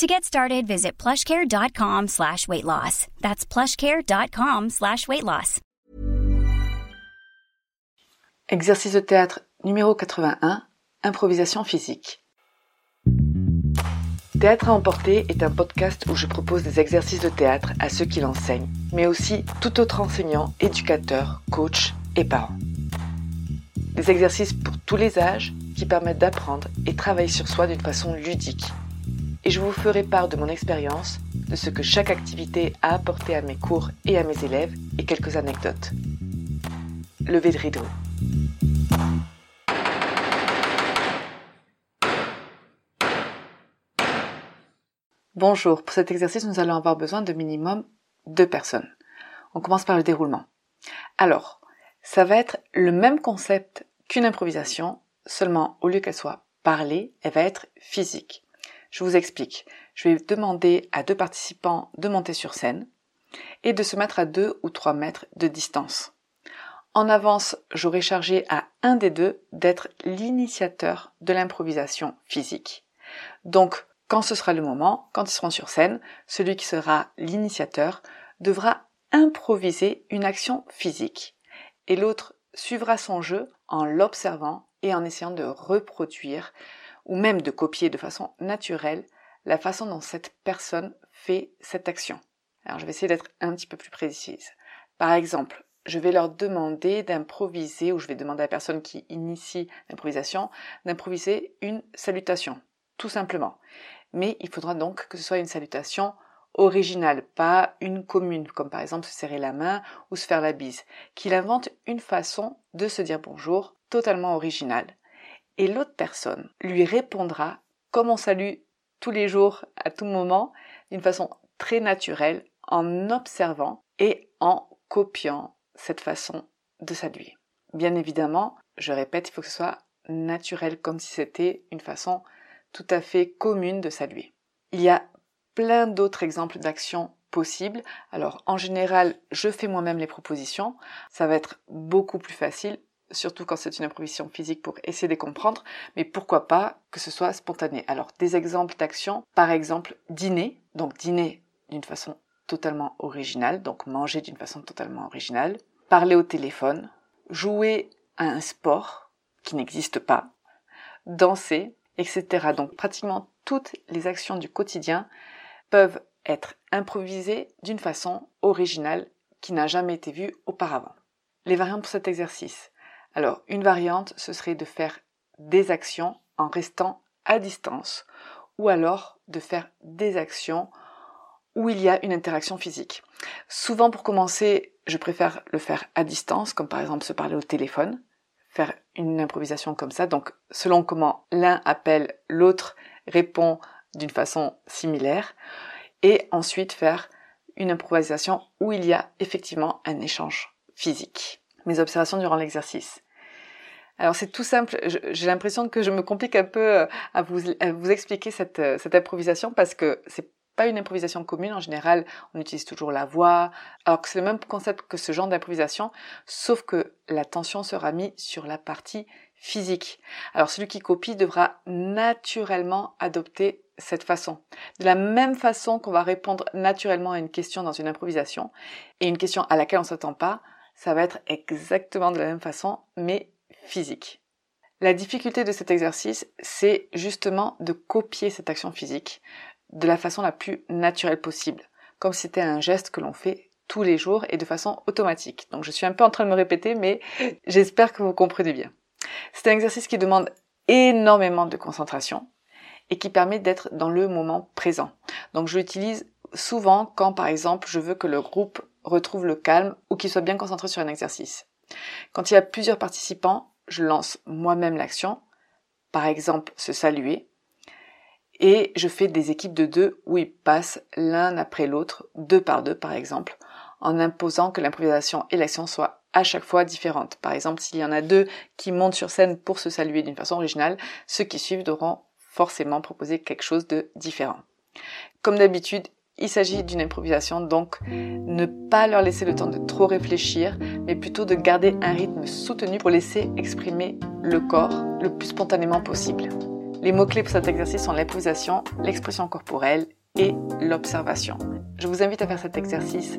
To get started, visit plushcare.com slash weight loss. That's plushcare.com slash weight loss. Exercice de théâtre numéro 81, improvisation physique. Théâtre à emporter est un podcast où je propose des exercices de théâtre à ceux qui l'enseignent, mais aussi tout autre enseignant, éducateur, coach et parent. Des exercices pour tous les âges qui permettent d'apprendre et travailler sur soi d'une façon ludique et je vous ferai part de mon expérience, de ce que chaque activité a apporté à mes cours et à mes élèves et quelques anecdotes. Levez de rideau. Bonjour, pour cet exercice nous allons avoir besoin de minimum deux personnes. On commence par le déroulement. Alors, ça va être le même concept qu'une improvisation, seulement au lieu qu'elle soit parlée, elle va être physique. Je vous explique. Je vais demander à deux participants de monter sur scène et de se mettre à deux ou trois mètres de distance. En avance, j'aurai chargé à un des deux d'être l'initiateur de l'improvisation physique. Donc, quand ce sera le moment, quand ils seront sur scène, celui qui sera l'initiateur devra improviser une action physique et l'autre suivra son jeu en l'observant et en essayant de reproduire ou même de copier de façon naturelle la façon dont cette personne fait cette action. Alors je vais essayer d'être un petit peu plus précise. Par exemple, je vais leur demander d'improviser, ou je vais demander à la personne qui initie l'improvisation, d'improviser une salutation, tout simplement. Mais il faudra donc que ce soit une salutation originale, pas une commune, comme par exemple se serrer la main ou se faire la bise, qu'il invente une façon de se dire bonjour totalement originale et l'autre personne lui répondra comme on salue tous les jours, à tout moment, d'une façon très naturelle, en observant et en copiant cette façon de saluer. Bien évidemment, je répète, il faut que ce soit naturel, comme si c'était une façon tout à fait commune de saluer. Il y a plein d'autres exemples d'actions possibles. Alors en général, je fais moi-même les propositions. Ça va être beaucoup plus facile surtout quand c'est une improvisation physique pour essayer de comprendre, mais pourquoi pas que ce soit spontané. Alors, des exemples d'actions, par exemple, dîner, donc dîner d'une façon totalement originale, donc manger d'une façon totalement originale, parler au téléphone, jouer à un sport qui n'existe pas, danser, etc. Donc pratiquement toutes les actions du quotidien peuvent être improvisées d'une façon originale qui n'a jamais été vue auparavant. Les variantes pour cet exercice. Alors, une variante, ce serait de faire des actions en restant à distance, ou alors de faire des actions où il y a une interaction physique. Souvent, pour commencer, je préfère le faire à distance, comme par exemple se parler au téléphone, faire une improvisation comme ça. Donc, selon comment l'un appelle, l'autre répond d'une façon similaire, et ensuite faire une improvisation où il y a effectivement un échange physique mes observations durant l'exercice. Alors c'est tout simple, j'ai l'impression que je me complique un peu euh, à vous, expliquer cette, euh, cette improvisation parce que c'est pas une improvisation commune. En général, on utilise toujours la voix, alors que c'est le même concept que ce genre d'improvisation, sauf que l'attention sera mise sur la partie physique. Alors celui qui copie devra naturellement adopter cette façon. De la même façon qu'on va répondre naturellement à une question dans une improvisation, et une question à laquelle on s'attend pas, ça va être exactement de la même façon, mais physique. La difficulté de cet exercice, c'est justement de copier cette action physique de la façon la plus naturelle possible, comme si c'était un geste que l'on fait tous les jours et de façon automatique. Donc je suis un peu en train de me répéter, mais j'espère que vous comprenez bien. C'est un exercice qui demande énormément de concentration et qui permet d'être dans le moment présent. Donc je l'utilise souvent quand par exemple je veux que le groupe retrouve le calme ou qu'il soit bien concentré sur un exercice. Quand il y a plusieurs participants, je lance moi-même l'action, par exemple se saluer, et je fais des équipes de deux où ils passent l'un après l'autre, deux par deux par exemple, en imposant que l'improvisation et l'action soient à chaque fois différentes. Par exemple, s'il y en a deux qui montent sur scène pour se saluer d'une façon originale, ceux qui suivent devront forcément proposer quelque chose de différent. Comme d'habitude, il s'agit d'une improvisation, donc ne pas leur laisser le temps de trop réfléchir, mais plutôt de garder un rythme soutenu pour laisser exprimer le corps le plus spontanément possible. Les mots-clés pour cet exercice sont l'improvisation, l'expression corporelle et l'observation. Je vous invite à faire cet exercice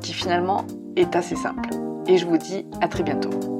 qui finalement est assez simple. Et je vous dis à très bientôt.